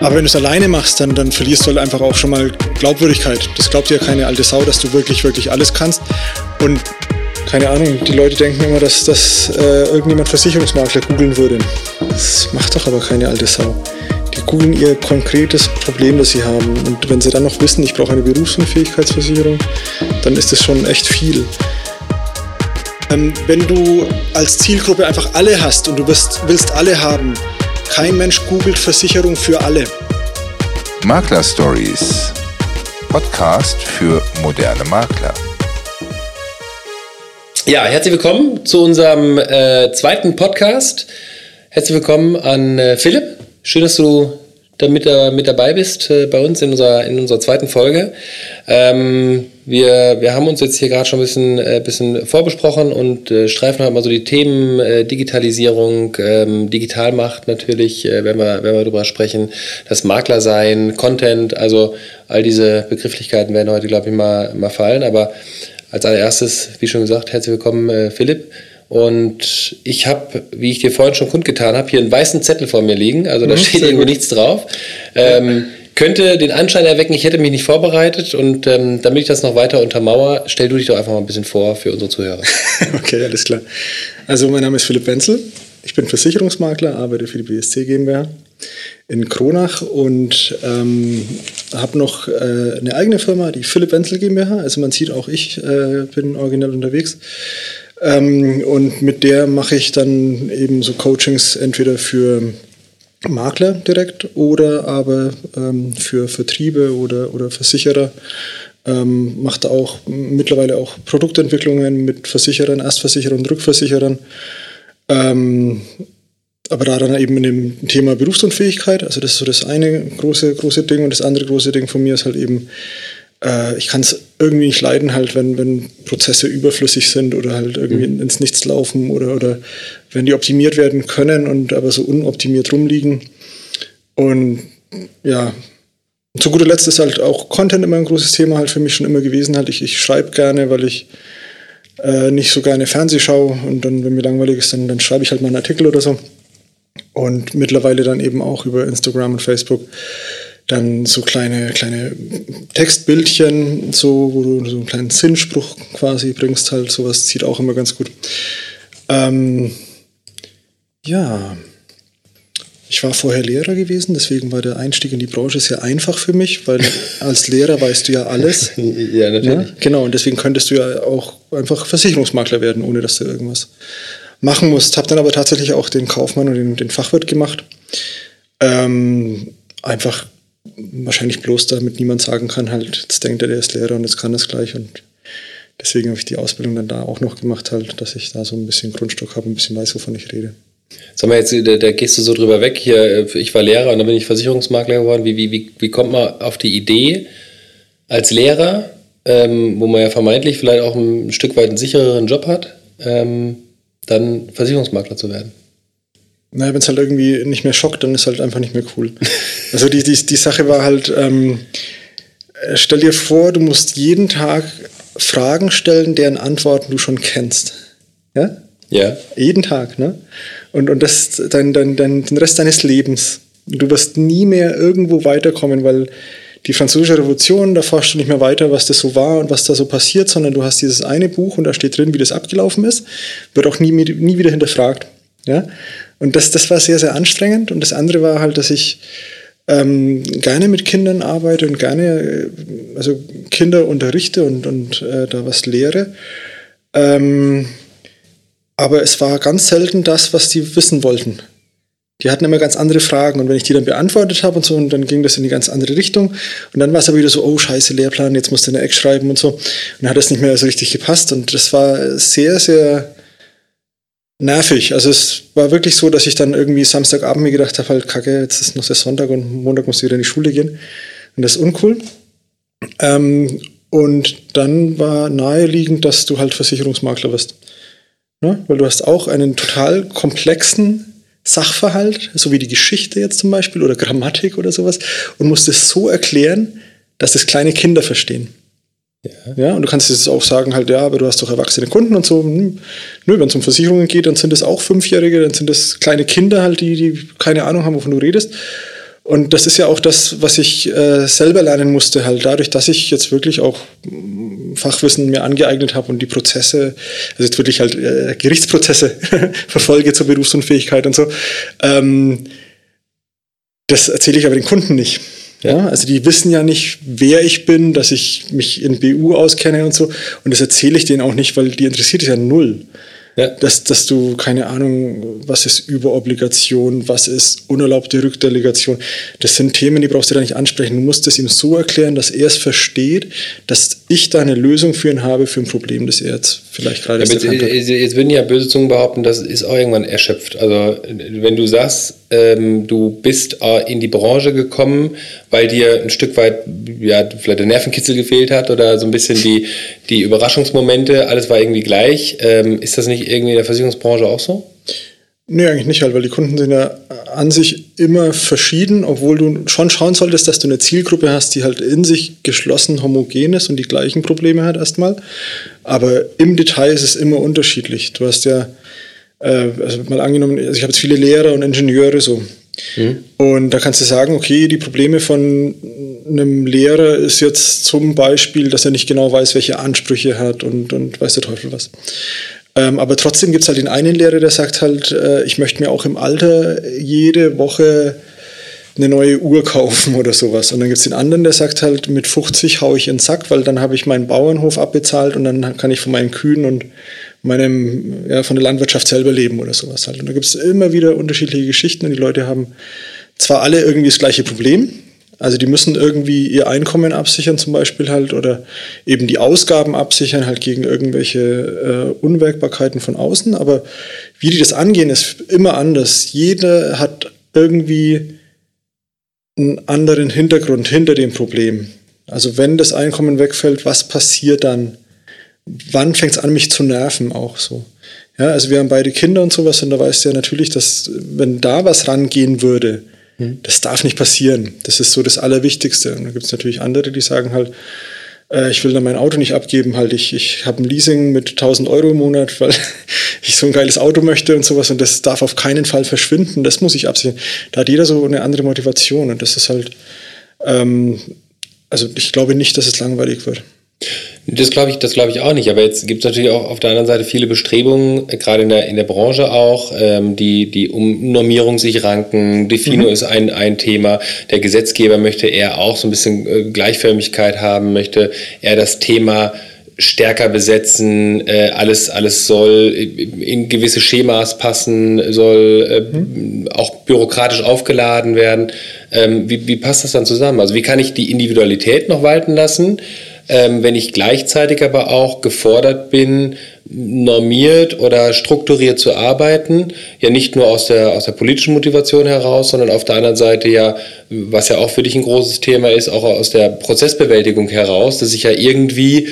Aber wenn du es alleine machst, dann, dann verlierst du halt einfach auch schon mal Glaubwürdigkeit. Das glaubt ja keine alte Sau, dass du wirklich, wirklich alles kannst. Und keine Ahnung, die Leute denken immer, dass, dass äh, irgendjemand Versicherungsmakler googeln würde. Das macht doch aber keine alte Sau. Die googeln ihr konkretes Problem, das sie haben. Und wenn sie dann noch wissen, ich brauche eine Berufsunfähigkeitsversicherung, dann ist das schon echt viel. Ähm, wenn du als Zielgruppe einfach alle hast und du wirst, willst alle haben, kein Mensch googelt Versicherung für alle. Makler Stories. Podcast für moderne Makler. Ja, herzlich willkommen zu unserem äh, zweiten Podcast. Herzlich willkommen an äh, Philipp. Schön, dass du da mit, äh, mit dabei bist äh, bei uns in unserer, in unserer zweiten Folge. Ähm, wir, wir haben uns jetzt hier gerade schon ein bisschen, äh, bisschen vorbesprochen und äh, streifen halt mal so die Themen äh, Digitalisierung, ähm, Digitalmacht natürlich, äh, wenn, wir, wenn wir darüber sprechen, das Makler sein, Content, also all diese Begrifflichkeiten werden heute, glaube ich, mal, mal fallen. Aber als allererstes, wie schon gesagt, herzlich willkommen, äh, Philipp. Und ich habe, wie ich dir vorhin schon kundgetan habe, hier einen weißen Zettel vor mir liegen. Also da mhm, steht irgendwo nichts drauf. Ähm, könnte den Anschein erwecken, ich hätte mich nicht vorbereitet. Und ähm, damit ich das noch weiter untermauer, stell du dich doch einfach mal ein bisschen vor für unsere Zuhörer. okay, alles klar. Also mein Name ist Philipp Wenzel. Ich bin Versicherungsmakler, arbeite für die BSC GmbH in Kronach und ähm, habe noch äh, eine eigene Firma, die Philipp Wenzel GmbH. Also man sieht auch, ich äh, bin originell unterwegs. Ähm, und mit der mache ich dann eben so Coachings entweder für Makler direkt oder aber ähm, für Vertriebe oder, oder Versicherer. Ähm, macht auch mittlerweile auch Produktentwicklungen mit Versicherern, Erstversicherern, Rückversicherern. Ähm, aber da dann eben in dem Thema Berufsunfähigkeit, also das ist so das eine große, große Ding und das andere große Ding von mir ist halt eben äh, ich kann es irgendwie nicht leiden, halt, wenn, wenn Prozesse überflüssig sind oder halt irgendwie mhm. ins Nichts laufen oder, oder wenn die optimiert werden können und aber so unoptimiert rumliegen. Und ja, zu guter Letzt ist halt auch Content immer ein großes Thema halt für mich schon immer gewesen. Halt. Ich, ich schreibe gerne, weil ich äh, nicht so gerne Fernseh schaue und dann, wenn mir langweilig ist, dann, dann schreibe ich halt mal einen Artikel oder so. Und mittlerweile dann eben auch über Instagram und Facebook dann so kleine, kleine Textbildchen, so, wo du so einen kleinen Sinnspruch quasi bringst, halt, sowas zieht auch immer ganz gut. Ähm, ja, ich war vorher Lehrer gewesen, deswegen war der Einstieg in die Branche sehr einfach für mich, weil als Lehrer weißt du ja alles. ja, natürlich. Ja? Genau, und deswegen könntest du ja auch einfach Versicherungsmakler werden, ohne dass du irgendwas machen musst. Hab dann aber tatsächlich auch den Kaufmann und den, den Fachwirt gemacht. Ähm, einfach wahrscheinlich bloß damit niemand sagen kann, halt, jetzt denkt er, der ist Lehrer und jetzt kann das gleich. Und deswegen habe ich die Ausbildung dann da auch noch gemacht, halt, dass ich da so ein bisschen Grundstock habe, ein bisschen weiß, wovon ich rede. Sag mal, jetzt, da, da, gehst du so drüber weg. Hier, ich war Lehrer und dann bin ich Versicherungsmakler geworden. Wie, wie, wie, wie kommt man auf die Idee, als Lehrer, ähm, wo man ja vermeintlich vielleicht auch ein Stück weit einen sichereren Job hat, ähm, dann Versicherungsmakler zu werden? Naja, wenn es halt irgendwie nicht mehr schockt, dann ist halt einfach nicht mehr cool. Also die, die, die Sache war halt, ähm, äh, stell dir vor, du musst jeden Tag Fragen stellen, deren Antworten du schon kennst. Ja? Ja. Jeden Tag, ne? Und, und das dein, dein, dein, den Rest deines Lebens. Du wirst nie mehr irgendwo weiterkommen, weil die französische Revolution, da forschst du nicht mehr weiter, was das so war und was da so passiert, sondern du hast dieses eine Buch und da steht drin, wie das abgelaufen ist, wird auch nie, nie wieder hinterfragt. Ja? Und das, das war sehr, sehr anstrengend. Und das andere war halt, dass ich ähm, gerne mit Kindern arbeite und gerne äh, also Kinder unterrichte und, und äh, da was lehre. Ähm, aber es war ganz selten das, was die wissen wollten. Die hatten immer ganz andere Fragen und wenn ich die dann beantwortet habe und so, und dann ging das in die ganz andere Richtung. Und dann war es aber wieder so, oh scheiße, Lehrplan, jetzt musst du eine Eck schreiben und so. Und dann hat das nicht mehr so richtig gepasst. Und das war sehr, sehr nervig. Also es war wirklich so, dass ich dann irgendwie Samstagabend mir gedacht habe, halt kacke, jetzt ist noch der Sonntag und Montag musst du wieder in die Schule gehen. Und das ist uncool. Ähm, und dann war naheliegend, dass du halt Versicherungsmakler wirst. Ne? Weil du hast auch einen total komplexen Sachverhalt, so wie die Geschichte jetzt zum Beispiel oder Grammatik oder sowas, und musst es so erklären, dass das kleine Kinder verstehen. Ja. ja, und du kannst jetzt auch sagen, halt, ja, aber du hast doch erwachsene Kunden und so. Hm, nö, wenn es um Versicherungen geht, dann sind es auch Fünfjährige, dann sind das kleine Kinder halt, die, die keine Ahnung haben, wovon du redest. Und das ist ja auch das, was ich äh, selber lernen musste, halt dadurch, dass ich jetzt wirklich auch mm, Fachwissen mir angeeignet habe und die Prozesse, also jetzt wirklich halt äh, Gerichtsprozesse verfolge zur Berufsunfähigkeit und so. Ähm, das erzähle ich aber den Kunden nicht. Ja, also die wissen ja nicht, wer ich bin, dass ich mich in BU auskenne und so. Und das erzähle ich denen auch nicht, weil die interessiert es ja null. Ja. Dass, dass du, keine Ahnung, was ist Überobligation, was ist unerlaubte Rückdelegation. Das sind Themen, die brauchst du da nicht ansprechen. Du musst es ihm so erklären, dass er es versteht, dass ich da eine Lösung für ihn habe, für ein Problem, das er jetzt vielleicht gerade jetzt, jetzt würden ja böse Zungen behaupten, das ist auch irgendwann erschöpft. Also wenn du sagst, ähm, du bist äh, in die Branche gekommen, weil dir ein Stück weit ja, vielleicht der Nervenkitzel gefehlt hat oder so ein bisschen die, die Überraschungsmomente, alles war irgendwie gleich. Ähm, ist das nicht irgendwie in der Versicherungsbranche auch so? Nee, eigentlich nicht halt, weil die Kunden sind ja an sich immer verschieden, obwohl du schon schauen solltest, dass du eine Zielgruppe hast, die halt in sich geschlossen homogen ist und die gleichen Probleme hat erstmal. Aber im Detail ist es immer unterschiedlich. Du hast ja äh, also mal angenommen, also ich habe jetzt viele Lehrer und Ingenieure so. Mhm. Und da kannst du sagen, okay, die Probleme von einem Lehrer ist jetzt zum Beispiel, dass er nicht genau weiß, welche Ansprüche er hat und, und weiß der Teufel was. Ähm, aber trotzdem gibt es halt den einen Lehrer, der sagt halt, äh, ich möchte mir auch im Alter jede Woche eine neue Uhr kaufen oder sowas. Und dann gibt es den anderen, der sagt halt, mit 50 haue ich in den Sack, weil dann habe ich meinen Bauernhof abbezahlt und dann kann ich von meinen Kühen und meinem, ja, von der Landwirtschaft selber leben oder sowas halt. Und da gibt es immer wieder unterschiedliche Geschichten und die Leute haben zwar alle irgendwie das gleiche Problem, also die müssen irgendwie ihr Einkommen absichern zum Beispiel halt oder eben die Ausgaben absichern halt gegen irgendwelche äh, Unwägbarkeiten von außen, aber wie die das angehen, ist immer anders. Jeder hat irgendwie einen anderen Hintergrund hinter dem Problem. Also wenn das Einkommen wegfällt, was passiert dann? wann fängt es an, mich zu nerven auch so. Ja, also wir haben beide Kinder und sowas und da weißt du ja natürlich, dass wenn da was rangehen würde. Das darf nicht passieren. Das ist so das Allerwichtigste. Und da gibt es natürlich andere, die sagen halt, äh, ich will dann mein Auto nicht abgeben, halt ich, ich habe ein Leasing mit 1000 Euro im Monat, weil ich so ein geiles Auto möchte und sowas und das darf auf keinen Fall verschwinden, das muss ich absichern. Da hat jeder so eine andere Motivation und das ist halt, ähm, also ich glaube nicht, dass es langweilig wird. Das glaube ich, das glaube ich auch nicht. Aber jetzt gibt es natürlich auch auf der anderen Seite viele Bestrebungen, äh, gerade in der, in der Branche auch, ähm, die, die um Normierung sich ranken. Defino mhm. ist ein, ein Thema. Der Gesetzgeber möchte eher auch so ein bisschen äh, Gleichförmigkeit haben, möchte eher das Thema stärker besetzen, äh, alles, alles soll in gewisse Schemas passen, soll äh, mhm. auch bürokratisch aufgeladen werden. Ähm, wie, wie passt das dann zusammen? Also wie kann ich die Individualität noch walten lassen? Ähm, wenn ich gleichzeitig aber auch gefordert bin, normiert oder strukturiert zu arbeiten, ja nicht nur aus der, aus der politischen Motivation heraus, sondern auf der anderen Seite ja, was ja auch für dich ein großes Thema ist, auch aus der Prozessbewältigung heraus, dass ich ja irgendwie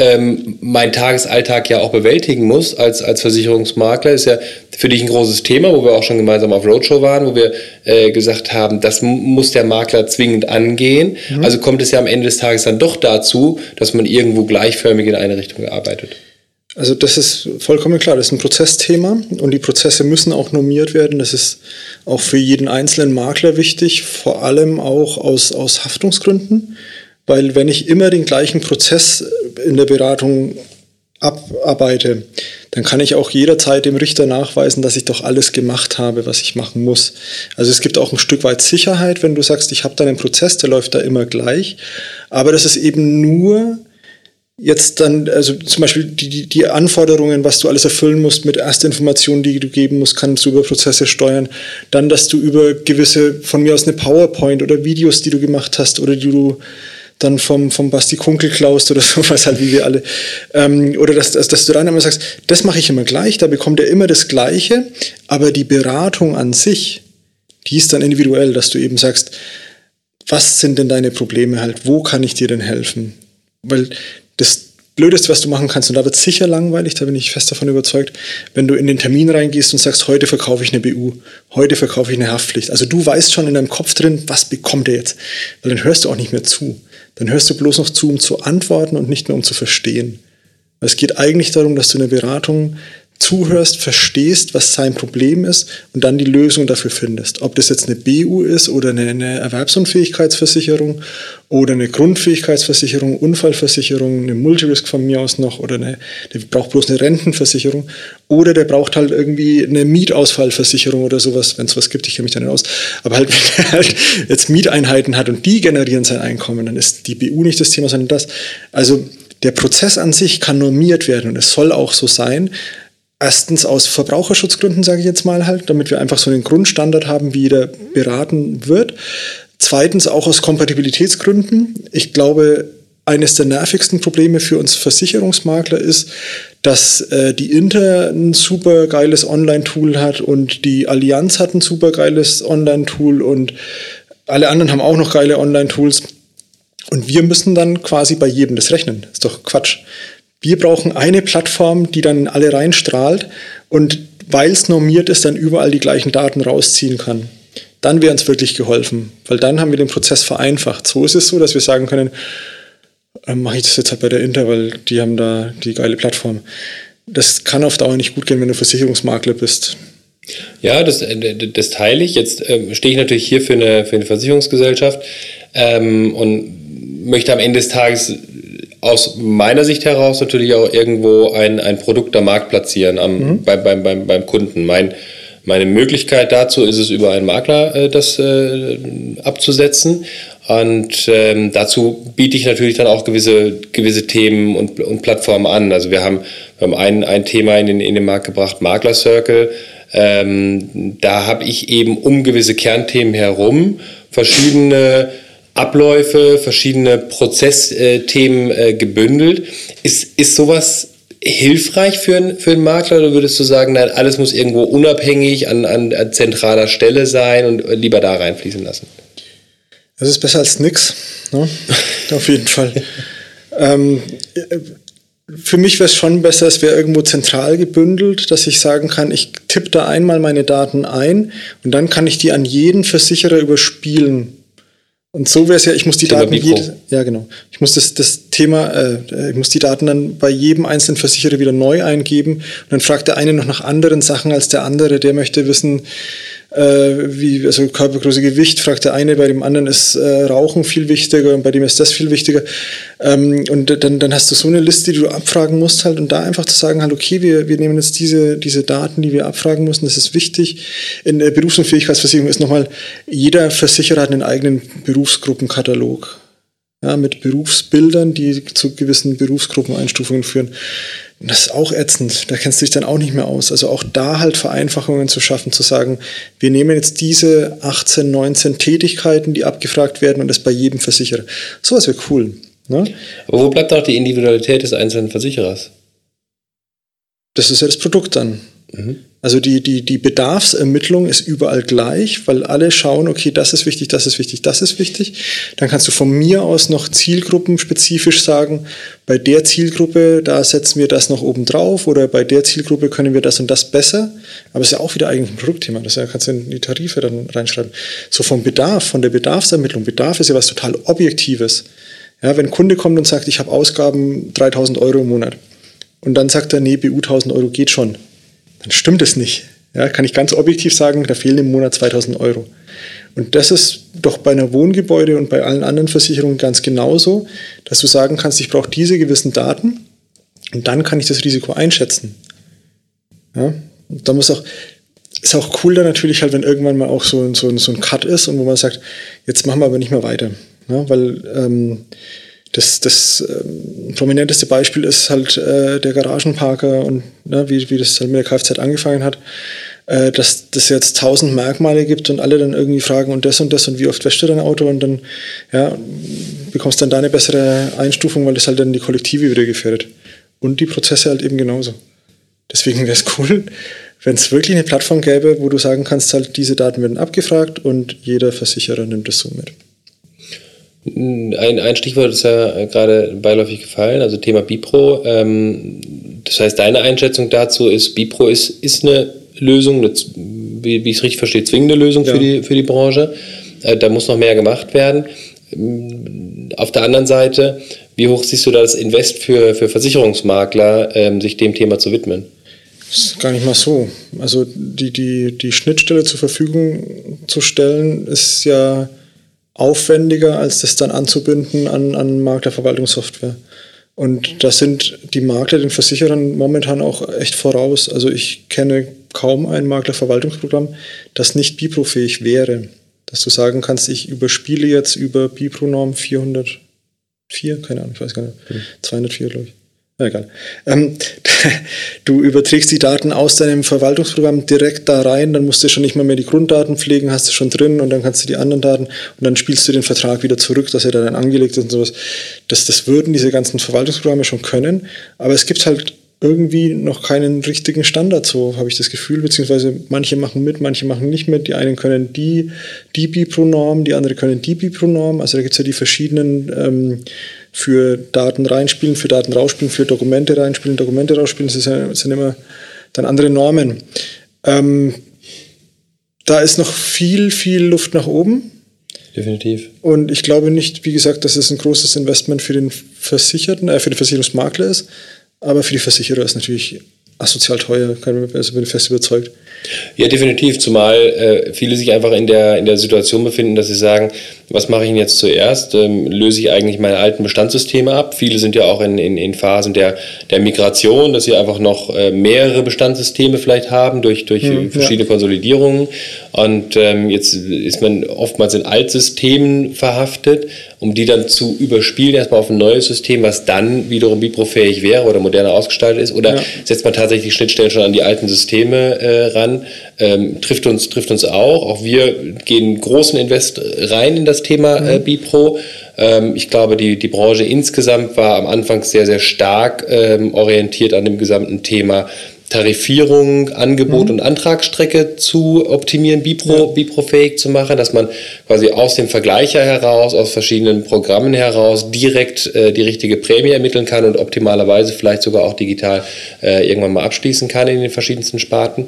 ähm, meinen Tagesalltag ja auch bewältigen muss als, als Versicherungsmakler, ist ja für dich ein großes Thema, wo wir auch schon gemeinsam auf Roadshow waren, wo wir äh, gesagt haben, das muss der Makler zwingend angehen. Mhm. Also kommt es ja am Ende des Tages dann doch dazu, dass man irgendwo gleichförmig in eine Richtung arbeitet. Also das ist vollkommen klar, das ist ein Prozessthema und die Prozesse müssen auch normiert werden. Das ist auch für jeden einzelnen Makler wichtig, vor allem auch aus, aus Haftungsgründen. Weil wenn ich immer den gleichen Prozess in der Beratung abarbeite, dann kann ich auch jederzeit dem Richter nachweisen, dass ich doch alles gemacht habe, was ich machen muss. Also es gibt auch ein Stück weit Sicherheit, wenn du sagst, ich habe da einen Prozess, der läuft da immer gleich. Aber das ist eben nur jetzt dann, also zum Beispiel die, die Anforderungen, was du alles erfüllen musst mit Erstinformationen, die du geben musst, kannst du über Prozesse steuern. Dann, dass du über gewisse, von mir aus eine PowerPoint oder Videos, die du gemacht hast oder die du dann vom, vom Basti Kunkel klaust oder sowas halt, wie wir alle. Ähm, oder dass, dass, dass du dann immer sagst, das mache ich immer gleich, da bekommt er immer das Gleiche, aber die Beratung an sich, die ist dann individuell, dass du eben sagst, was sind denn deine Probleme halt, wo kann ich dir denn helfen? Weil das Blödeste, was du machen kannst, und da wird es sicher langweilig, da bin ich fest davon überzeugt, wenn du in den Termin reingehst und sagst, heute verkaufe ich eine BU, heute verkaufe ich eine Haftpflicht. Also du weißt schon in deinem Kopf drin, was bekommt er jetzt? Weil dann hörst du auch nicht mehr zu dann hörst du bloß noch zu, um zu antworten und nicht mehr um zu verstehen. Es geht eigentlich darum, dass du in der Beratung zuhörst, verstehst, was sein Problem ist und dann die Lösung dafür findest. Ob das jetzt eine BU ist oder eine, eine Erwerbsunfähigkeitsversicherung oder eine Grundfähigkeitsversicherung, Unfallversicherung, eine Multirisk von mir aus noch oder eine, der braucht bloß eine Rentenversicherung oder der braucht halt irgendwie eine Mietausfallversicherung oder sowas, wenn es was gibt, ich kenne mich da nicht aus. Aber halt, wenn er halt jetzt Mieteinheiten hat und die generieren sein Einkommen, dann ist die BU nicht das Thema, sondern das. Also der Prozess an sich kann normiert werden und es soll auch so sein, Erstens aus Verbraucherschutzgründen, sage ich jetzt mal halt, damit wir einfach so einen Grundstandard haben, wie jeder beraten wird. Zweitens auch aus Kompatibilitätsgründen. Ich glaube, eines der nervigsten Probleme für uns Versicherungsmakler ist, dass äh, die Inter ein super geiles Online-Tool hat und die Allianz hat ein super geiles Online-Tool und alle anderen haben auch noch geile Online-Tools. Und wir müssen dann quasi bei jedem das rechnen. Ist doch Quatsch. Wir brauchen eine Plattform, die dann alle reinstrahlt und weil es normiert ist, dann überall die gleichen Daten rausziehen kann. Dann wäre uns wirklich geholfen, weil dann haben wir den Prozess vereinfacht. So ist es so, dass wir sagen können, äh, mache ich das jetzt halt bei der Inter, weil die haben da die geile Plattform. Das kann auf Dauer nicht gut gehen, wenn du Versicherungsmakler bist. Ja, das, äh, das teile ich. Jetzt ähm, stehe ich natürlich hier für eine, für eine Versicherungsgesellschaft ähm, und möchte am Ende des Tages aus meiner Sicht heraus natürlich auch irgendwo ein, ein Produkt am Markt platzieren am, mhm. beim, beim, beim, beim Kunden. Mein, meine Möglichkeit dazu ist es, über einen Makler äh, das äh, abzusetzen. Und ähm, dazu biete ich natürlich dann auch gewisse, gewisse Themen und, und Plattformen an. Also wir haben, wir haben ein, ein Thema in den, in den Markt gebracht, Makler Circle. Ähm, da habe ich eben um gewisse Kernthemen herum verschiedene Abläufe, verschiedene Prozessthemen äh, gebündelt. Ist, ist sowas hilfreich für, ein, für einen Makler oder würdest du sagen, nein, alles muss irgendwo unabhängig an, an, an zentraler Stelle sein und lieber da reinfließen lassen? Das ist besser als nix, ne? auf jeden Fall. ähm, für mich wäre es schon besser, es wäre irgendwo zentral gebündelt, dass ich sagen kann, ich tippe da einmal meine Daten ein und dann kann ich die an jeden Versicherer überspielen. Und so wäre es ja, ich muss die Thema Daten jede, ja genau, ich muss das, das Thema, äh, ich muss die Daten dann bei jedem einzelnen Versicherer wieder neu eingeben. Und dann fragt der eine noch nach anderen Sachen als der andere, der möchte wissen, wie, also Körpergröße, Gewicht, fragt der eine, bei dem anderen ist äh, Rauchen viel wichtiger und bei dem ist das viel wichtiger. Ähm, und dann, dann hast du so eine Liste, die du abfragen musst halt und da einfach zu sagen halt, okay, wir, wir nehmen jetzt diese, diese Daten, die wir abfragen müssen, das ist wichtig. In der Berufs- und Fähigkeitsversicherung ist nochmal, jeder Versicherer hat einen eigenen Berufsgruppenkatalog. Ja, mit Berufsbildern, die zu gewissen Berufsgruppeneinstufungen führen. Das ist auch ätzend. Da kennst du dich dann auch nicht mehr aus. Also auch da halt Vereinfachungen zu schaffen, zu sagen, wir nehmen jetzt diese 18, 19 Tätigkeiten, die abgefragt werden und das bei jedem Versicherer. Sowas wäre cool. Ne? Aber wo bleibt auch die Individualität des einzelnen Versicherers? Das ist ja das Produkt dann. Mhm. Also die, die, die Bedarfsermittlung ist überall gleich, weil alle schauen, okay, das ist wichtig, das ist wichtig, das ist wichtig. Dann kannst du von mir aus noch zielgruppenspezifisch sagen, bei der Zielgruppe, da setzen wir das noch oben drauf oder bei der Zielgruppe können wir das und das besser. Aber es ist ja auch wieder eigentlich ein Produktthema, das kannst du in die Tarife dann reinschreiben. So vom Bedarf, von der Bedarfsermittlung. Bedarf ist ja was total Objektives. Ja, wenn ein Kunde kommt und sagt, ich habe Ausgaben 3000 Euro im Monat und dann sagt er, nee, BU 1000 Euro geht schon dann stimmt es nicht. Ja, kann ich ganz objektiv sagen, da fehlen im Monat 2000 Euro. Und das ist doch bei einer Wohngebäude und bei allen anderen Versicherungen ganz genauso, dass du sagen kannst, ich brauche diese gewissen Daten und dann kann ich das Risiko einschätzen. Ja, da muss auch, ist auch cool dann natürlich halt, wenn irgendwann mal auch so, so, so ein Cut ist und wo man sagt, jetzt machen wir aber nicht mehr weiter. Ja, weil ähm, das, das ähm, prominenteste Beispiel ist halt äh, der Garagenparker und ne, wie, wie das halt mit der Kfz angefangen hat, äh, dass das jetzt tausend Merkmale gibt und alle dann irgendwie fragen und das und das und wie oft wäscht du dein Auto und dann ja, bekommst dann da eine bessere Einstufung, weil das halt dann die Kollektive wieder gefährdet. Und die Prozesse halt eben genauso. Deswegen wäre es cool, wenn es wirklich eine Plattform gäbe, wo du sagen kannst, halt diese Daten werden abgefragt und jeder Versicherer nimmt es so mit. Ein, ein Stichwort ist ja gerade beiläufig gefallen, also Thema Bipro. Ähm, das heißt, deine Einschätzung dazu ist, Bipro ist, ist eine Lösung, eine, wie, wie ich es richtig verstehe, zwingende Lösung ja. für, die, für die Branche. Äh, da muss noch mehr gemacht werden. Auf der anderen Seite, wie hoch siehst du da das Invest für, für Versicherungsmakler, ähm, sich dem Thema zu widmen? ist gar nicht mal so. Also die, die, die Schnittstelle zur Verfügung zu stellen, ist ja aufwendiger, als das dann anzubinden an, an Maklerverwaltungssoftware. Und da sind die Makler den Versicherern momentan auch echt voraus. Also ich kenne kaum ein Maklerverwaltungsprogramm, das nicht Bipro-fähig wäre. Dass du sagen kannst, ich überspiele jetzt über Bipro-Norm 404, keine Ahnung, ich weiß gar nicht, 204 glaube ich. Egal. Ähm, du überträgst die Daten aus deinem Verwaltungsprogramm direkt da rein, dann musst du schon nicht mal mehr die Grunddaten pflegen, hast du schon drin und dann kannst du die anderen Daten und dann spielst du den Vertrag wieder zurück, dass er dann angelegt ist und sowas. Das, das würden diese ganzen Verwaltungsprogramme schon können, aber es gibt halt irgendwie noch keinen richtigen Standard, so habe ich das Gefühl, beziehungsweise manche machen mit, manche machen nicht mit. Die einen können die, die Bipro-Norm, die anderen können die Bipro-Norm. Also da gibt es ja die verschiedenen ähm, für Daten reinspielen, für Daten rausspielen, für Dokumente reinspielen, Dokumente rausspielen. Das, sind immer dann andere Normen. Ähm, da ist noch viel, viel Luft nach oben. Definitiv. Und ich glaube nicht, wie gesagt, dass es ein großes Investment für den Versicherten, äh, für den Versicherungsmakler ist. Aber für die Versicherer ist natürlich asozial teuer, also bin ich fest überzeugt. Ja, definitiv, zumal äh, viele sich einfach in der, in der Situation befinden, dass sie sagen, was mache ich denn jetzt zuerst? Ähm, löse ich eigentlich meine alten Bestandssysteme ab? Viele sind ja auch in, in, in Phasen der, der Migration, dass sie einfach noch äh, mehrere Bestandssysteme vielleicht haben durch, durch hm, verschiedene ja. Konsolidierungen. Und ähm, jetzt ist man oftmals in Altsystemen verhaftet, um die dann zu überspielen, erstmal auf ein neues System, was dann wiederum biprofähig wäre oder moderner ausgestaltet ist. Oder ja. setzt man tatsächlich Schnittstellen schon an die alten Systeme äh, ran? Ähm, trifft, uns, trifft uns auch. Auch wir gehen großen Invest rein in das Thema äh, mhm. Bipro. Ähm, ich glaube, die, die Branche insgesamt war am Anfang sehr, sehr stark ähm, orientiert an dem gesamten Thema Tarifierung, Angebot mhm. und Antragsstrecke zu optimieren, Bipro, ja. Bipro-fähig zu machen, dass man quasi aus dem Vergleicher heraus, aus verschiedenen Programmen heraus direkt äh, die richtige Prämie ermitteln kann und optimalerweise vielleicht sogar auch digital äh, irgendwann mal abschließen kann in den verschiedensten Sparten.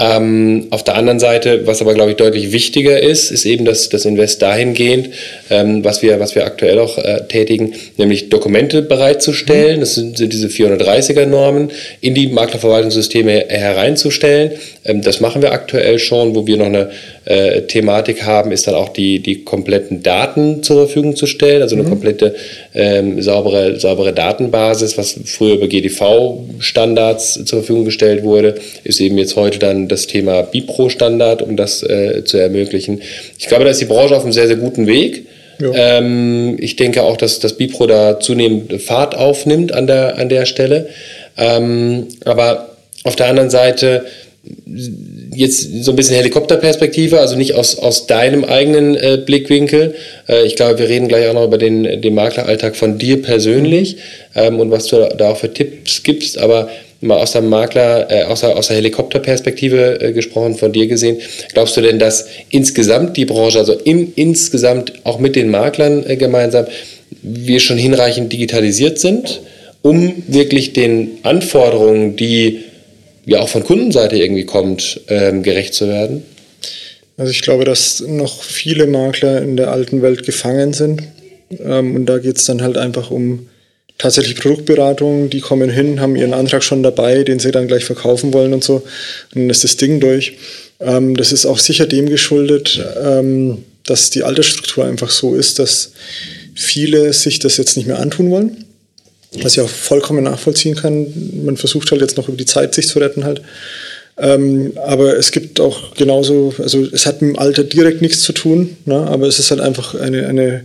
Ähm, auf der anderen Seite, was aber, glaube ich, deutlich wichtiger ist, ist eben das, das Invest dahingehend, ähm, was, wir, was wir aktuell auch äh, tätigen, nämlich Dokumente bereitzustellen, das sind, sind diese 430er-Normen, in die Maklerverwaltungssysteme hereinzustellen. Ähm, das machen wir aktuell schon, wo wir noch eine äh, Thematik haben, ist dann auch die, die kompletten Daten zur Verfügung zu stellen, also eine mhm. komplette ähm, saubere, saubere Datenbasis, was früher über GDV-Standards zur Verfügung gestellt wurde, ist eben jetzt heute dann das Thema Bipro-Standard, um das äh, zu ermöglichen. Ich glaube, da ist die Branche auf einem sehr, sehr guten Weg. Ja. Ähm, ich denke auch, dass das Bipro da zunehmend Fahrt aufnimmt an der, an der Stelle. Ähm, aber auf der anderen Seite jetzt so ein bisschen Helikopterperspektive, also nicht aus, aus deinem eigenen äh, Blickwinkel. Äh, ich glaube, wir reden gleich auch noch über den, den Makleralltag von dir persönlich ähm, und was du da auch für Tipps gibst, aber mal aus der Makler, äh, aus, der, aus der Helikopterperspektive äh, gesprochen, von dir gesehen, glaubst du denn, dass insgesamt die Branche, also im, insgesamt auch mit den Maklern äh, gemeinsam, wir schon hinreichend digitalisiert sind, um wirklich den Anforderungen, die ja auch von Kundenseite irgendwie kommt, ähm, gerecht zu werden? Also ich glaube, dass noch viele Makler in der alten Welt gefangen sind. Ähm, und da geht es dann halt einfach um tatsächlich Produktberatung. Die kommen hin, haben ihren Antrag schon dabei, den sie dann gleich verkaufen wollen und so. Und dann ist das Ding durch. Ähm, das ist auch sicher dem geschuldet, ähm, dass die Altersstruktur einfach so ist, dass viele sich das jetzt nicht mehr antun wollen was ich auch vollkommen nachvollziehen kann. Man versucht halt jetzt noch über die Zeit sich zu retten halt. Ähm, aber es gibt auch genauso, also es hat mit dem Alter direkt nichts zu tun, ne? aber es ist halt einfach eine, eine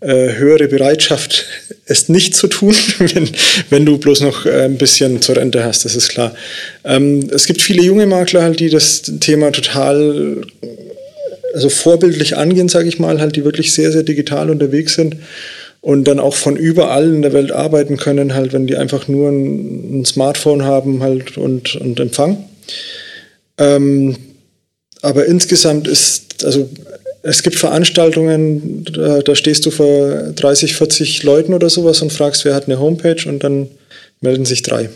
äh, höhere Bereitschaft, es nicht zu tun, wenn, wenn du bloß noch äh, ein bisschen zur Rente hast, das ist klar. Ähm, es gibt viele junge Makler halt, die das Thema total also vorbildlich angehen, sage ich mal, halt, die wirklich sehr, sehr digital unterwegs sind und dann auch von überall in der Welt arbeiten können, halt, wenn die einfach nur ein, ein Smartphone haben halt und, und Empfang. Ähm, aber insgesamt ist, also es gibt Veranstaltungen, da, da, stehst du vor 30, 40 Leuten oder sowas und fragst, wer hat eine Homepage und dann melden sich drei.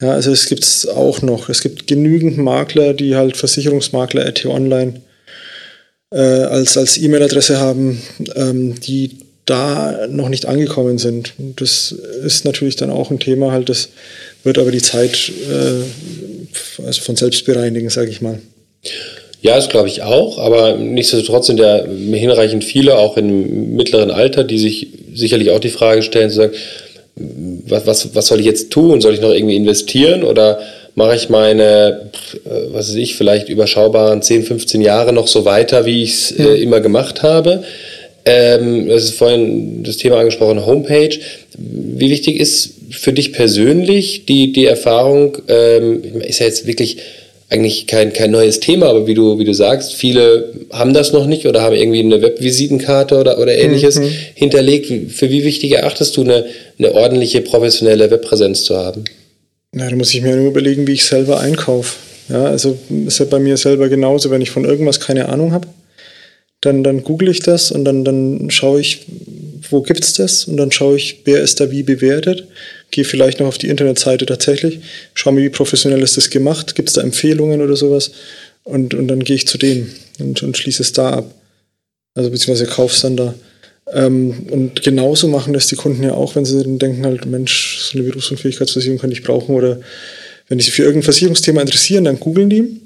Ja, also es gibt es auch noch. Es gibt genügend Makler, die halt Versicherungsmakler RT Online äh, als, als E-Mail-Adresse haben, ähm, die da noch nicht angekommen sind. Das ist natürlich dann auch ein Thema, halt, dass wird aber die Zeit äh, also von selbst bereinigen, sage ich mal. Ja, das glaube ich auch, aber nichtsdestotrotz sind ja hinreichend viele, auch im mittleren Alter, die sich sicherlich auch die Frage stellen, zu sagen, was, was, was soll ich jetzt tun? Soll ich noch irgendwie investieren oder mache ich meine, äh, was weiß ich, vielleicht überschaubaren 10, 15 Jahre noch so weiter, wie ich es äh, immer gemacht habe? Ähm, das ist vorhin das Thema angesprochen, Homepage. Wie wichtig ist für dich persönlich die, die Erfahrung, ähm, ist ja jetzt wirklich eigentlich kein, kein neues Thema, aber wie du, wie du sagst, viele haben das noch nicht oder haben irgendwie eine Webvisitenkarte oder, oder ähnliches mhm. hinterlegt. Für wie wichtig erachtest du eine, eine ordentliche professionelle Webpräsenz zu haben? Na, da muss ich mir nur überlegen, wie ich selber einkaufe. Ja, also ist ja bei mir selber genauso, wenn ich von irgendwas keine Ahnung habe, dann, dann google ich das und dann, dann schaue ich, wo gibt es das? Und dann schaue ich, wer ist da wie bewertet? Gehe vielleicht noch auf die Internetseite tatsächlich, schaue mir, wie professionell ist das gemacht, gibt es da Empfehlungen oder sowas? Und, und dann gehe ich zu dem und, und schließe es da ab. Also beziehungsweise kaufe es dann da. Ähm, und genauso machen das die Kunden ja auch, wenn sie dann denken halt, Mensch, so eine Berufsunfähigkeitsversicherung könnte ich brauchen oder wenn die sich für irgendein Versicherungsthema interessieren, dann googeln die.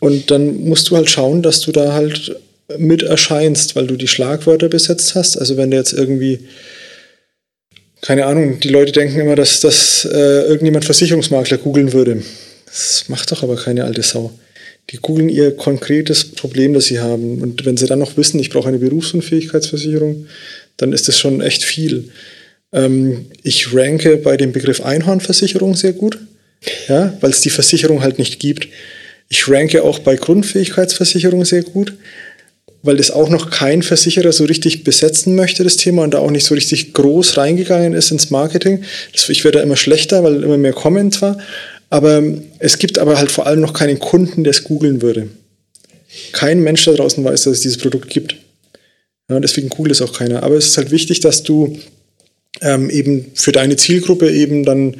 Und dann musst du halt schauen, dass du da halt mit erscheinst, weil du die Schlagwörter besetzt hast. Also wenn du jetzt irgendwie keine Ahnung, die Leute denken immer, dass, dass äh, irgendjemand Versicherungsmakler googeln würde. Das macht doch aber keine alte Sau. Die googeln ihr konkretes Problem, das sie haben. Und wenn sie dann noch wissen, ich brauche eine Berufsunfähigkeitsversicherung, dann ist das schon echt viel. Ähm, ich ranke bei dem Begriff Einhornversicherung sehr gut, ja, weil es die Versicherung halt nicht gibt. Ich ranke auch bei Grundfähigkeitsversicherung sehr gut, weil das auch noch kein Versicherer so richtig besetzen möchte, das Thema, und da auch nicht so richtig groß reingegangen ist ins Marketing. Das, ich werde da immer schlechter, weil immer mehr kommen zwar, aber es gibt aber halt vor allem noch keinen Kunden, der es googeln würde. Kein Mensch da draußen weiß, dass es dieses Produkt gibt. Ja, deswegen googelt es auch keiner. Aber es ist halt wichtig, dass du ähm, eben für deine Zielgruppe eben dann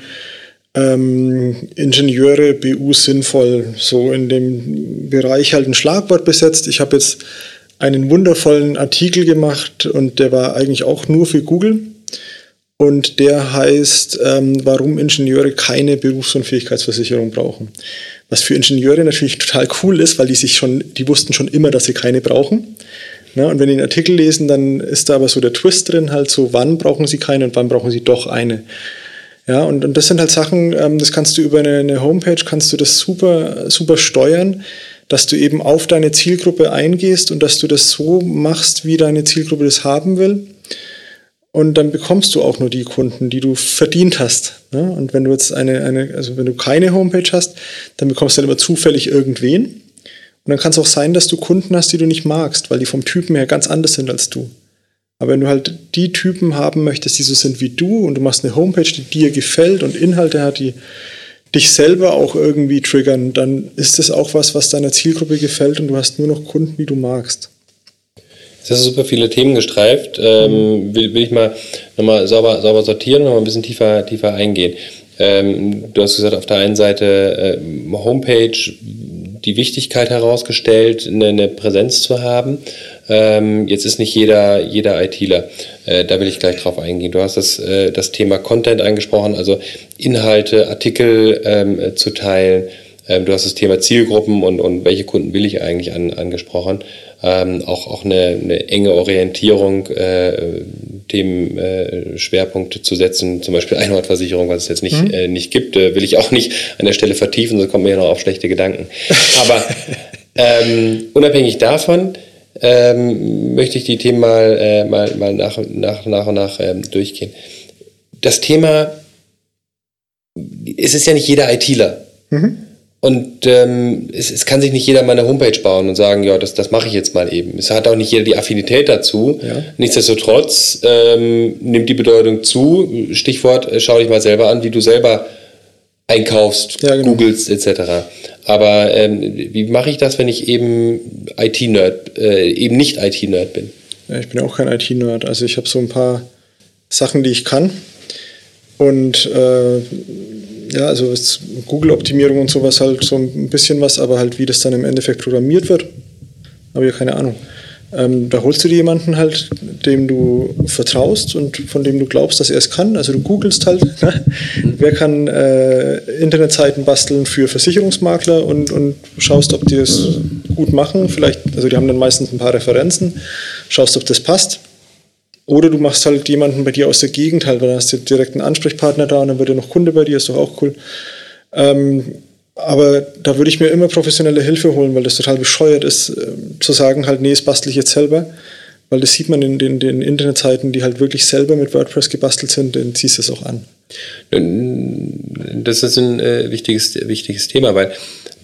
ähm, Ingenieure, BU sinnvoll so in dem Bereich halt ein Schlagwort besetzt. Ich habe jetzt einen wundervollen Artikel gemacht und der war eigentlich auch nur für Google. Und der heißt, ähm, warum Ingenieure keine Berufsunfähigkeitsversicherung brauchen. Was für Ingenieure natürlich total cool ist, weil die sich schon, die wussten schon immer, dass sie keine brauchen. Ja, und wenn die den Artikel lesen, dann ist da aber so der Twist drin, halt so, wann brauchen sie keine und wann brauchen sie doch eine. Ja, und, und das sind halt Sachen, ähm, das kannst du über eine, eine Homepage, kannst du das super, super steuern dass du eben auf deine Zielgruppe eingehst und dass du das so machst, wie deine Zielgruppe das haben will. Und dann bekommst du auch nur die Kunden, die du verdient hast. Ja? Und wenn du jetzt eine, eine, also wenn du keine Homepage hast, dann bekommst du dann immer zufällig irgendwen. Und dann kann es auch sein, dass du Kunden hast, die du nicht magst, weil die vom Typen her ganz anders sind als du. Aber wenn du halt die Typen haben möchtest, die so sind wie du und du machst eine Homepage, die dir gefällt und Inhalte hat, die dich selber auch irgendwie triggern, dann ist das auch was, was deiner Zielgruppe gefällt und du hast nur noch Kunden, wie du magst. Jetzt hast super viele Themen gestreift. Ähm, will, will ich mal nochmal sauber, sauber sortieren und noch ein bisschen tiefer, tiefer eingehen. Ähm, du hast gesagt, auf der einen Seite äh, Homepage, die Wichtigkeit herausgestellt, eine, eine Präsenz zu haben. Ähm, jetzt ist nicht jeder, jeder ITler. Äh, da will ich gleich drauf eingehen. Du hast das, äh, das Thema Content angesprochen, also Inhalte, Artikel ähm, äh, zu teilen. Ähm, du hast das Thema Zielgruppen und, und welche Kunden will ich eigentlich an, angesprochen. Ähm, auch, auch eine, eine enge Orientierung, äh, Themen, äh, Schwerpunkte zu setzen, zum Beispiel Einhortversicherung, was es jetzt nicht, mhm. äh, nicht gibt, äh, will ich auch nicht an der Stelle vertiefen, sonst kommt mir ja noch auf schlechte Gedanken. Aber ähm, unabhängig davon, ähm, möchte ich die Themen mal, äh, mal, mal nach, nach, nach und nach ähm, durchgehen. Das Thema, es ist ja nicht jeder ITler. Mhm. Und ähm, es, es, kann sich nicht jeder mal eine Homepage bauen und sagen, ja, das, das mache ich jetzt mal eben. Es hat auch nicht jeder die Affinität dazu. Ja. Nichtsdestotrotz ähm, nimmt die Bedeutung zu. Stichwort, äh, schau dich mal selber an, wie du selber einkaufst, ja, genau. googelst etc. Aber ähm, wie mache ich das, wenn ich eben IT-Nerd, äh, eben nicht IT-Nerd bin? Ja, ich bin auch kein IT-Nerd. Also ich habe so ein paar Sachen, die ich kann. Und äh, ja, also Google-Optimierung und sowas halt so ein bisschen was, aber halt wie das dann im Endeffekt programmiert wird, habe ich ja keine Ahnung. Ähm, da holst du dir jemanden halt, dem du vertraust und von dem du glaubst, dass er es kann. Also du googelst halt, ne? wer kann äh, Internetseiten basteln für Versicherungsmakler und, und schaust, ob die es gut machen. Vielleicht, also die haben dann meistens ein paar Referenzen, schaust, ob das passt. Oder du machst halt jemanden bei dir aus der Gegend halt, weil dann hast du direkt einen Ansprechpartner da und dann wird er noch Kunde bei dir, ist doch auch cool. Ähm, aber da würde ich mir immer professionelle Hilfe holen, weil das total bescheuert ist, äh, zu sagen halt, nee, das bastel ich jetzt selber. Weil das sieht man in den, den Internetseiten, die halt wirklich selber mit WordPress gebastelt sind, dann ziehst du es auch an. Das ist ein äh, wichtiges, wichtiges Thema, weil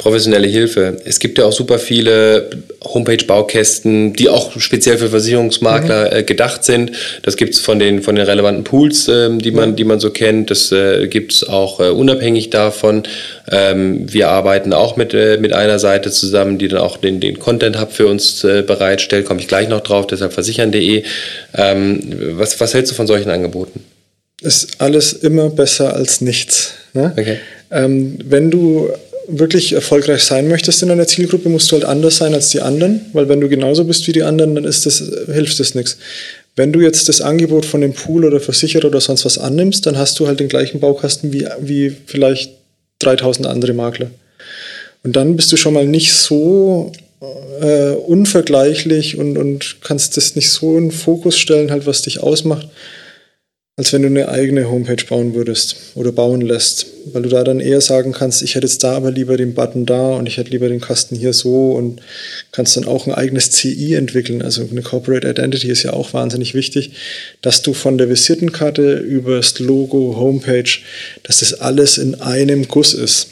professionelle Hilfe. Es gibt ja auch super viele Homepage-Baukästen, die auch speziell für Versicherungsmakler mhm. äh, gedacht sind. Das gibt es von den, von den relevanten Pools, ähm, die, man, die man so kennt. Das äh, gibt es auch äh, unabhängig davon. Ähm, wir arbeiten auch mit, äh, mit einer Seite zusammen, die dann auch den, den Content-Hub für uns äh, bereitstellt. Komme ich gleich noch drauf, deshalb versichern.de. Ähm, was, was hältst du von solchen Angeboten? Ist alles immer besser als nichts. Ne? Okay. Ähm, wenn du wirklich erfolgreich sein möchtest in einer Zielgruppe, musst du halt anders sein als die anderen, weil wenn du genauso bist wie die anderen, dann ist das, hilft das nichts. Wenn du jetzt das Angebot von dem Pool oder Versicherer oder sonst was annimmst, dann hast du halt den gleichen Baukasten wie, wie vielleicht 3000 andere Makler. Und dann bist du schon mal nicht so äh, unvergleichlich und, und kannst das nicht so in Fokus stellen, halt was dich ausmacht als wenn du eine eigene Homepage bauen würdest oder bauen lässt, weil du da dann eher sagen kannst, ich hätte jetzt da aber lieber den Button da und ich hätte lieber den Kasten hier so und kannst dann auch ein eigenes CI entwickeln. Also eine Corporate Identity ist ja auch wahnsinnig wichtig, dass du von der Visitenkarte über das Logo, Homepage, dass das alles in einem Guss ist.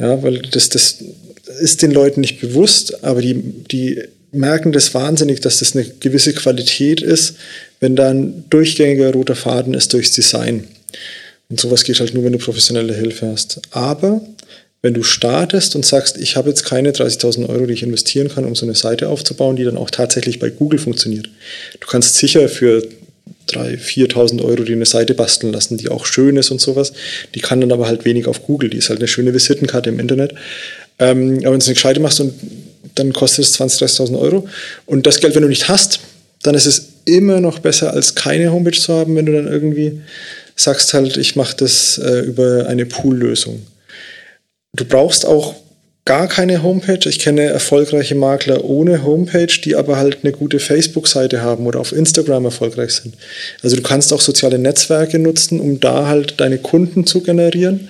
Ja, weil das, das ist den Leuten nicht bewusst, aber die, die merken das wahnsinnig, dass das eine gewisse Qualität ist, wenn da ein durchgängiger roter Faden ist durchs Design. Und sowas geht halt nur, wenn du professionelle Hilfe hast. Aber wenn du startest und sagst, ich habe jetzt keine 30.000 Euro, die ich investieren kann, um so eine Seite aufzubauen, die dann auch tatsächlich bei Google funktioniert. Du kannst sicher für 3.000, 4.000 Euro die eine Seite basteln lassen, die auch schön ist und sowas. Die kann dann aber halt wenig auf Google. Die ist halt eine schöne Visitenkarte im Internet. Ähm, aber wenn du eine gescheite machst und dann kostet es 20.000, 30.000 Euro. Und das Geld, wenn du nicht hast, dann ist es immer noch besser, als keine Homepage zu haben, wenn du dann irgendwie sagst halt, ich mache das äh, über eine Pool-Lösung. Du brauchst auch gar keine Homepage. Ich kenne erfolgreiche Makler ohne Homepage, die aber halt eine gute Facebook-Seite haben oder auf Instagram erfolgreich sind. Also du kannst auch soziale Netzwerke nutzen, um da halt deine Kunden zu generieren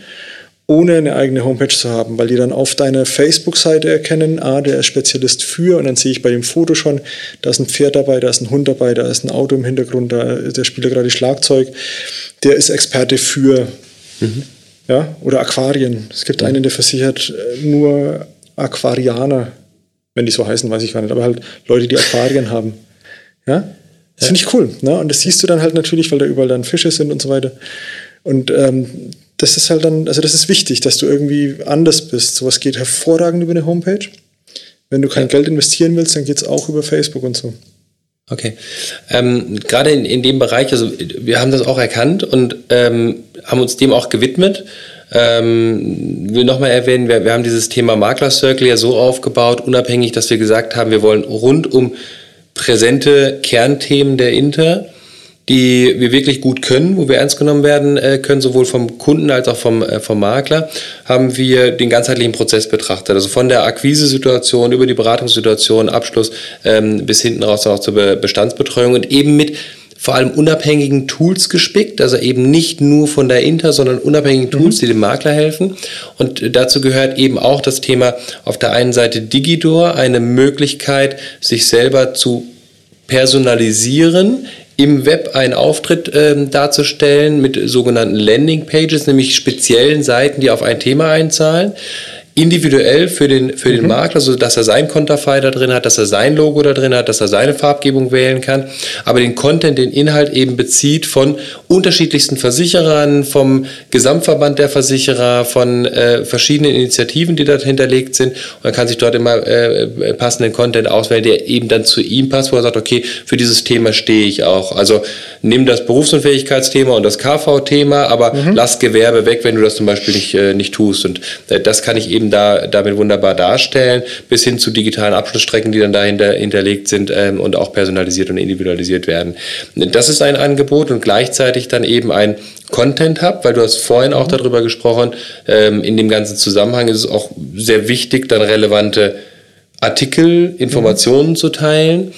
ohne eine eigene Homepage zu haben, weil die dann auf deiner Facebook-Seite erkennen, ah, der ist Spezialist für und dann sehe ich bei dem Foto schon, da ist ein Pferd dabei, da ist ein Hund dabei, da ist ein Auto im Hintergrund, da, der spielt gerade Schlagzeug, der ist Experte für, mhm. ja, oder Aquarien. Es gibt mhm. einen, der versichert äh, nur Aquarianer, wenn die so heißen, weiß ich gar nicht, aber halt Leute, die Aquarien haben. Ja, das finde ich cool. Ne? Und das siehst du dann halt natürlich, weil da überall dann Fische sind und so weiter. Und ähm, das ist halt dann, also das ist wichtig, dass du irgendwie anders bist. Sowas geht hervorragend über eine Homepage. Wenn du kein ja. Geld investieren willst, dann geht es auch über Facebook und so. Okay. Ähm, Gerade in, in dem Bereich, also wir haben das auch erkannt und ähm, haben uns dem auch gewidmet. Ähm, will nochmal erwähnen, wir, wir haben dieses Thema Makler Circle ja so aufgebaut, unabhängig, dass wir gesagt haben, wir wollen rund um präsente Kernthemen der Inter die wir wirklich gut können, wo wir ernst genommen werden äh, können, sowohl vom Kunden als auch vom, äh, vom Makler, haben wir den ganzheitlichen Prozess betrachtet. Also von der Akquise-Situation über die Beratungssituation, Abschluss ähm, bis hinten raus auch zur Be Bestandsbetreuung und eben mit vor allem unabhängigen Tools gespickt, also eben nicht nur von der Inter, sondern unabhängigen Tools, mhm. die dem Makler helfen. Und dazu gehört eben auch das Thema auf der einen Seite Digidor, eine Möglichkeit, sich selber zu personalisieren, im Web einen Auftritt ähm, darzustellen mit sogenannten Landing Pages, nämlich speziellen Seiten, die auf ein Thema einzahlen individuell für den, für den mhm. Makler, so dass er sein Konterfei da drin hat, dass er sein Logo da drin hat, dass er seine Farbgebung wählen kann, aber den Content, den Inhalt eben bezieht von unterschiedlichsten Versicherern, vom Gesamtverband der Versicherer, von äh, verschiedenen Initiativen, die dort hinterlegt sind. Und man kann sich dort immer äh, passenden Content auswählen, der eben dann zu ihm passt, wo er sagt, okay, für dieses Thema stehe ich auch. Also nimm das Berufsunfähigkeitsthema und das KV-Thema, aber mhm. lass Gewerbe weg, wenn du das zum Beispiel nicht, äh, nicht tust. Und äh, das kann ich eben eben da, damit wunderbar darstellen, bis hin zu digitalen Abschlussstrecken, die dann dahinter hinterlegt sind ähm, und auch personalisiert und individualisiert werden. Das ist ein Angebot und gleichzeitig dann eben ein Content Hub, weil du hast vorhin auch darüber gesprochen, ähm, in dem ganzen Zusammenhang ist es auch sehr wichtig, dann relevante Artikel, Informationen mhm. zu teilen.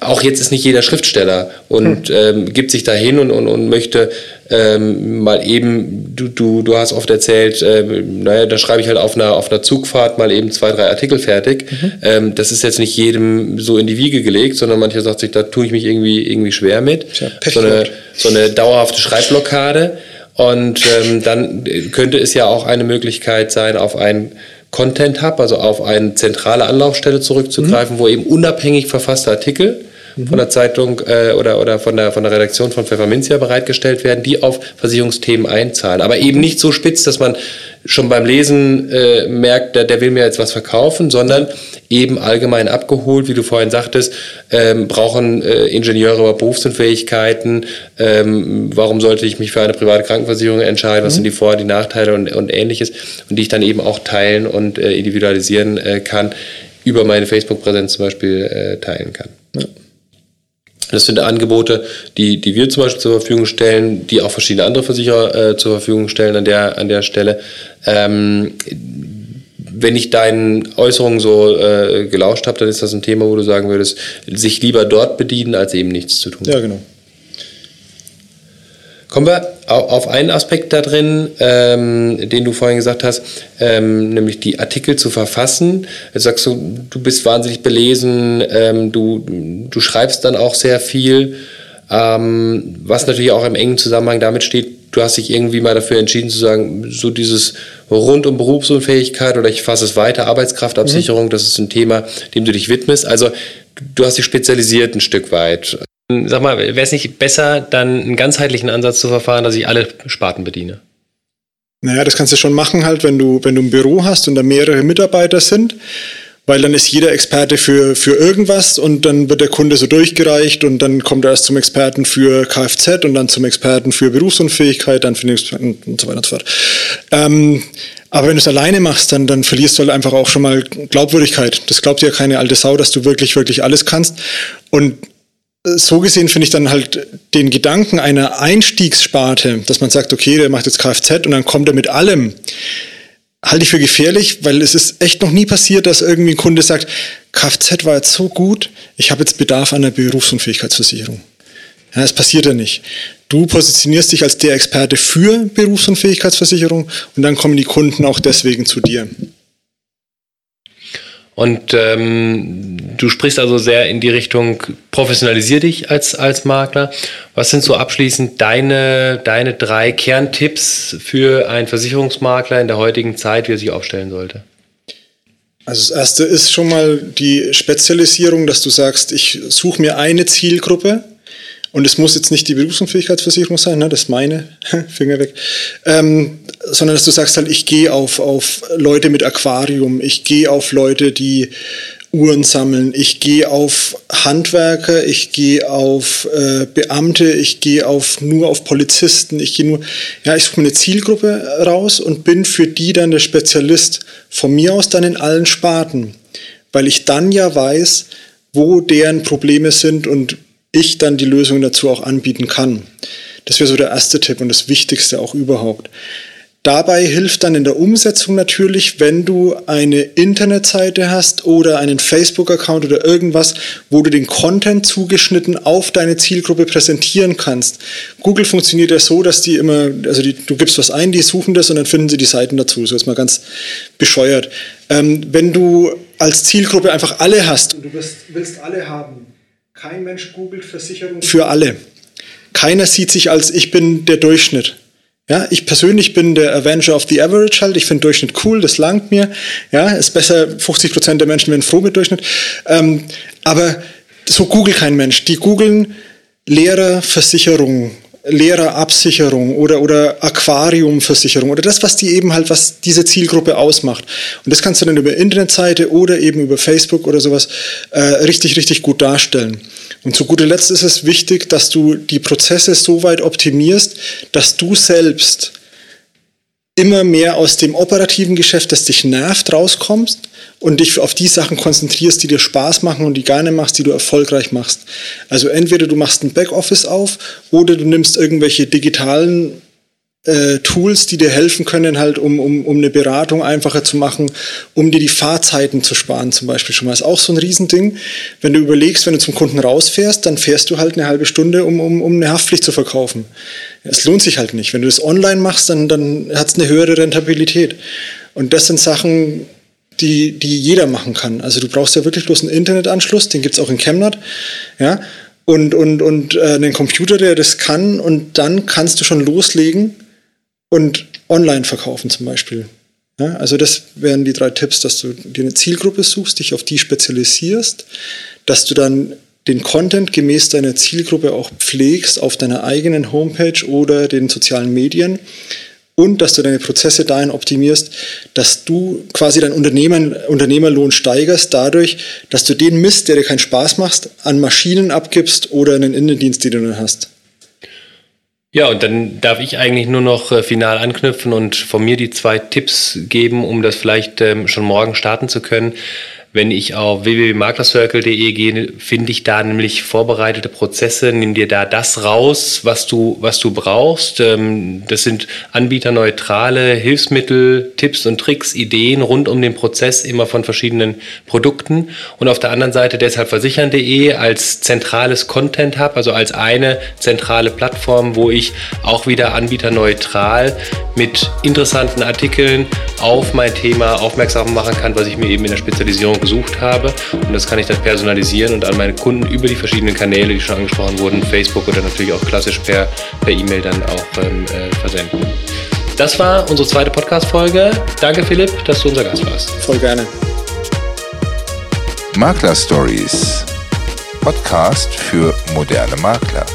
Auch jetzt ist nicht jeder Schriftsteller und mhm. ähm, gibt sich dahin und, und, und möchte ähm, mal eben, du, du, du hast oft erzählt, ähm, naja, da schreibe ich halt auf einer, auf einer Zugfahrt mal eben zwei, drei Artikel fertig. Mhm. Ähm, das ist jetzt nicht jedem so in die Wiege gelegt, sondern mancher sagt sich, da tue ich mich irgendwie, irgendwie schwer mit. Ja, so, eine, so eine dauerhafte Schreibblockade. Und ähm, dann könnte es ja auch eine Möglichkeit sein, auf ein Content Hub, also auf eine zentrale Anlaufstelle zurückzugreifen, mhm. wo eben unabhängig verfasste Artikel mhm. von der Zeitung äh, oder, oder von, der, von der Redaktion von Pfefferminzia bereitgestellt werden, die auf Versicherungsthemen einzahlen. Aber eben nicht so spitz, dass man schon beim Lesen äh, merkt, der, der will mir jetzt was verkaufen, sondern eben allgemein abgeholt, wie du vorhin sagtest, ähm, brauchen äh, Ingenieure Berufsunfähigkeiten, ähm, warum sollte ich mich für eine private Krankenversicherung entscheiden, was mhm. sind die Vor- und die Nachteile und, und ähnliches und die ich dann eben auch teilen und äh, individualisieren äh, kann, über meine Facebook-Präsenz zum Beispiel äh, teilen kann. Ja. Das sind Angebote, die, die wir zum Beispiel zur Verfügung stellen, die auch verschiedene andere Versicherer äh, zur Verfügung stellen an der, an der Stelle. Ähm, wenn ich deinen Äußerungen so äh, gelauscht habe, dann ist das ein Thema, wo du sagen würdest, sich lieber dort bedienen, als eben nichts zu tun. Ja, genau. Kommen wir auf einen Aspekt da drin, ähm, den du vorhin gesagt hast, ähm, nämlich die Artikel zu verfassen. Jetzt sagst du, du bist wahnsinnig belesen, ähm, du, du schreibst dann auch sehr viel, ähm, was natürlich auch im engen Zusammenhang damit steht, du hast dich irgendwie mal dafür entschieden zu sagen, so dieses rund um Berufsunfähigkeit oder ich fasse es weiter, Arbeitskraftabsicherung, mhm. das ist ein Thema, dem du dich widmest. Also du hast dich spezialisiert ein Stück weit. Sag mal, wäre es nicht besser, dann einen ganzheitlichen Ansatz zu verfahren, dass ich alle Sparten bediene? Naja, das kannst du schon machen, halt, wenn du, wenn du ein Büro hast und da mehrere Mitarbeiter sind, weil dann ist jeder Experte für, für irgendwas und dann wird der Kunde so durchgereicht und dann kommt er erst zum Experten für Kfz und dann zum Experten für Berufsunfähigkeit, dann für den Experten und so weiter und so fort. Ähm, aber wenn du es alleine machst, dann, dann verlierst du halt einfach auch schon mal Glaubwürdigkeit. Das glaubt ja keine alte Sau, dass du wirklich, wirklich alles kannst. Und so gesehen finde ich dann halt den Gedanken einer Einstiegssparte, dass man sagt, okay, der macht jetzt Kfz und dann kommt er mit allem, halte ich für gefährlich, weil es ist echt noch nie passiert, dass irgendwie ein Kunde sagt, Kfz war jetzt so gut, ich habe jetzt Bedarf an einer Berufsunfähigkeitsversicherung. Ja, das passiert ja nicht. Du positionierst dich als der Experte für Berufsunfähigkeitsversicherung und dann kommen die Kunden auch deswegen zu dir. Und ähm, du sprichst also sehr in die Richtung, professionalisier dich als, als Makler. Was sind so abschließend deine, deine drei Kerntipps für einen Versicherungsmakler in der heutigen Zeit, wie er sich aufstellen sollte? Also das erste ist schon mal die Spezialisierung, dass du sagst, ich suche mir eine Zielgruppe und es muss jetzt nicht die Berufsunfähigkeitsversicherung sein, ne, das ist meine, Finger weg, ähm, sondern dass du sagst halt, ich gehe auf, auf Leute mit Aquarium, ich gehe auf Leute, die Uhren sammeln, ich gehe auf Handwerker, ich gehe auf äh, Beamte, ich gehe auf nur auf Polizisten, ich gehe nur, ja, ich suche mir eine Zielgruppe raus und bin für die dann der Spezialist. Von mir aus dann in allen Sparten, weil ich dann ja weiß, wo deren Probleme sind und ich dann die Lösung dazu auch anbieten kann. Das wäre so der erste Tipp und das Wichtigste auch überhaupt. Dabei hilft dann in der Umsetzung natürlich, wenn du eine Internetseite hast oder einen Facebook-Account oder irgendwas, wo du den Content zugeschnitten auf deine Zielgruppe präsentieren kannst. Google funktioniert ja so, dass die immer, also die, du gibst was ein, die suchen das und dann finden sie die Seiten dazu. So ist mal ganz bescheuert. Ähm, wenn du als Zielgruppe einfach alle hast und du willst, willst alle haben, kein Mensch googelt Versicherung für alle. Keiner sieht sich als ich bin der Durchschnitt. Ja, ich persönlich bin der Avenger of the Average halt. Ich finde Durchschnitt cool, das langt mir. Ja, ist besser, 50 Prozent der Menschen werden froh mit Durchschnitt. Ähm, aber so googelt kein Mensch. Die googeln Lehrerversicherung, Lehrerabsicherung oder, oder Aquariumversicherung oder das, was die eben halt, was diese Zielgruppe ausmacht. Und das kannst du dann über Internetseite oder eben über Facebook oder sowas äh, richtig, richtig gut darstellen. Und zu guter Letzt ist es wichtig, dass du die Prozesse so weit optimierst, dass du selbst immer mehr aus dem operativen Geschäft, das dich nervt, rauskommst und dich auf die Sachen konzentrierst, die dir Spaß machen und die gerne machst, die du erfolgreich machst. Also entweder du machst ein Backoffice auf oder du nimmst irgendwelche digitalen äh, Tools, die dir helfen können, halt um, um, um eine Beratung einfacher zu machen, um dir die Fahrzeiten zu sparen zum Beispiel schon mal. ist auch so ein Riesending. Wenn du überlegst, wenn du zum Kunden rausfährst, dann fährst du halt eine halbe Stunde, um, um, um eine Haftpflicht zu verkaufen. Es lohnt sich halt nicht. Wenn du das online machst, dann, dann hat es eine höhere Rentabilität. Und das sind Sachen, die, die jeder machen kann. Also du brauchst ja wirklich bloß einen Internetanschluss, den gibt's auch in Chemnat. Ja, und, und, und äh, einen Computer, der das kann, und dann kannst du schon loslegen und online verkaufen zum Beispiel. Ja, also das wären die drei Tipps, dass du dir eine Zielgruppe suchst, dich auf die spezialisierst, dass du dann den Content gemäß deiner Zielgruppe auch pflegst auf deiner eigenen Homepage oder den sozialen Medien und dass du deine Prozesse dahin optimierst, dass du quasi deinen Unternehmerlohn steigerst dadurch, dass du den Mist, der dir keinen Spaß macht, an Maschinen abgibst oder einen Innendienst, den du dann hast. Ja, und dann darf ich eigentlich nur noch äh, final anknüpfen und von mir die zwei Tipps geben, um das vielleicht ähm, schon morgen starten zu können. Wenn ich auf www.maklercircle.de gehe, finde ich da nämlich vorbereitete Prozesse. Nimm dir da das raus, was du, was du brauchst. Ähm, das sind anbieterneutrale Hilfsmittel, Tipps und Tricks, Ideen rund um den Prozess immer von verschiedenen Produkten. Und auf der anderen Seite deshalb versichern.de als zentrales Content Hub, also als eine zentrale Plattform, wo ich auch wieder anbieterneutral mit interessanten Artikeln auf mein Thema aufmerksam machen kann, was ich mir eben in der Spezialisierung gesucht habe. Und das kann ich dann personalisieren und an meine Kunden über die verschiedenen Kanäle, die schon angesprochen wurden, Facebook oder natürlich auch klassisch per E-Mail e dann auch ähm, äh, versenden. Das war unsere zweite Podcast-Folge. Danke, Philipp, dass du unser Gast warst. Voll gerne. Makler Stories. Podcast für moderne Makler.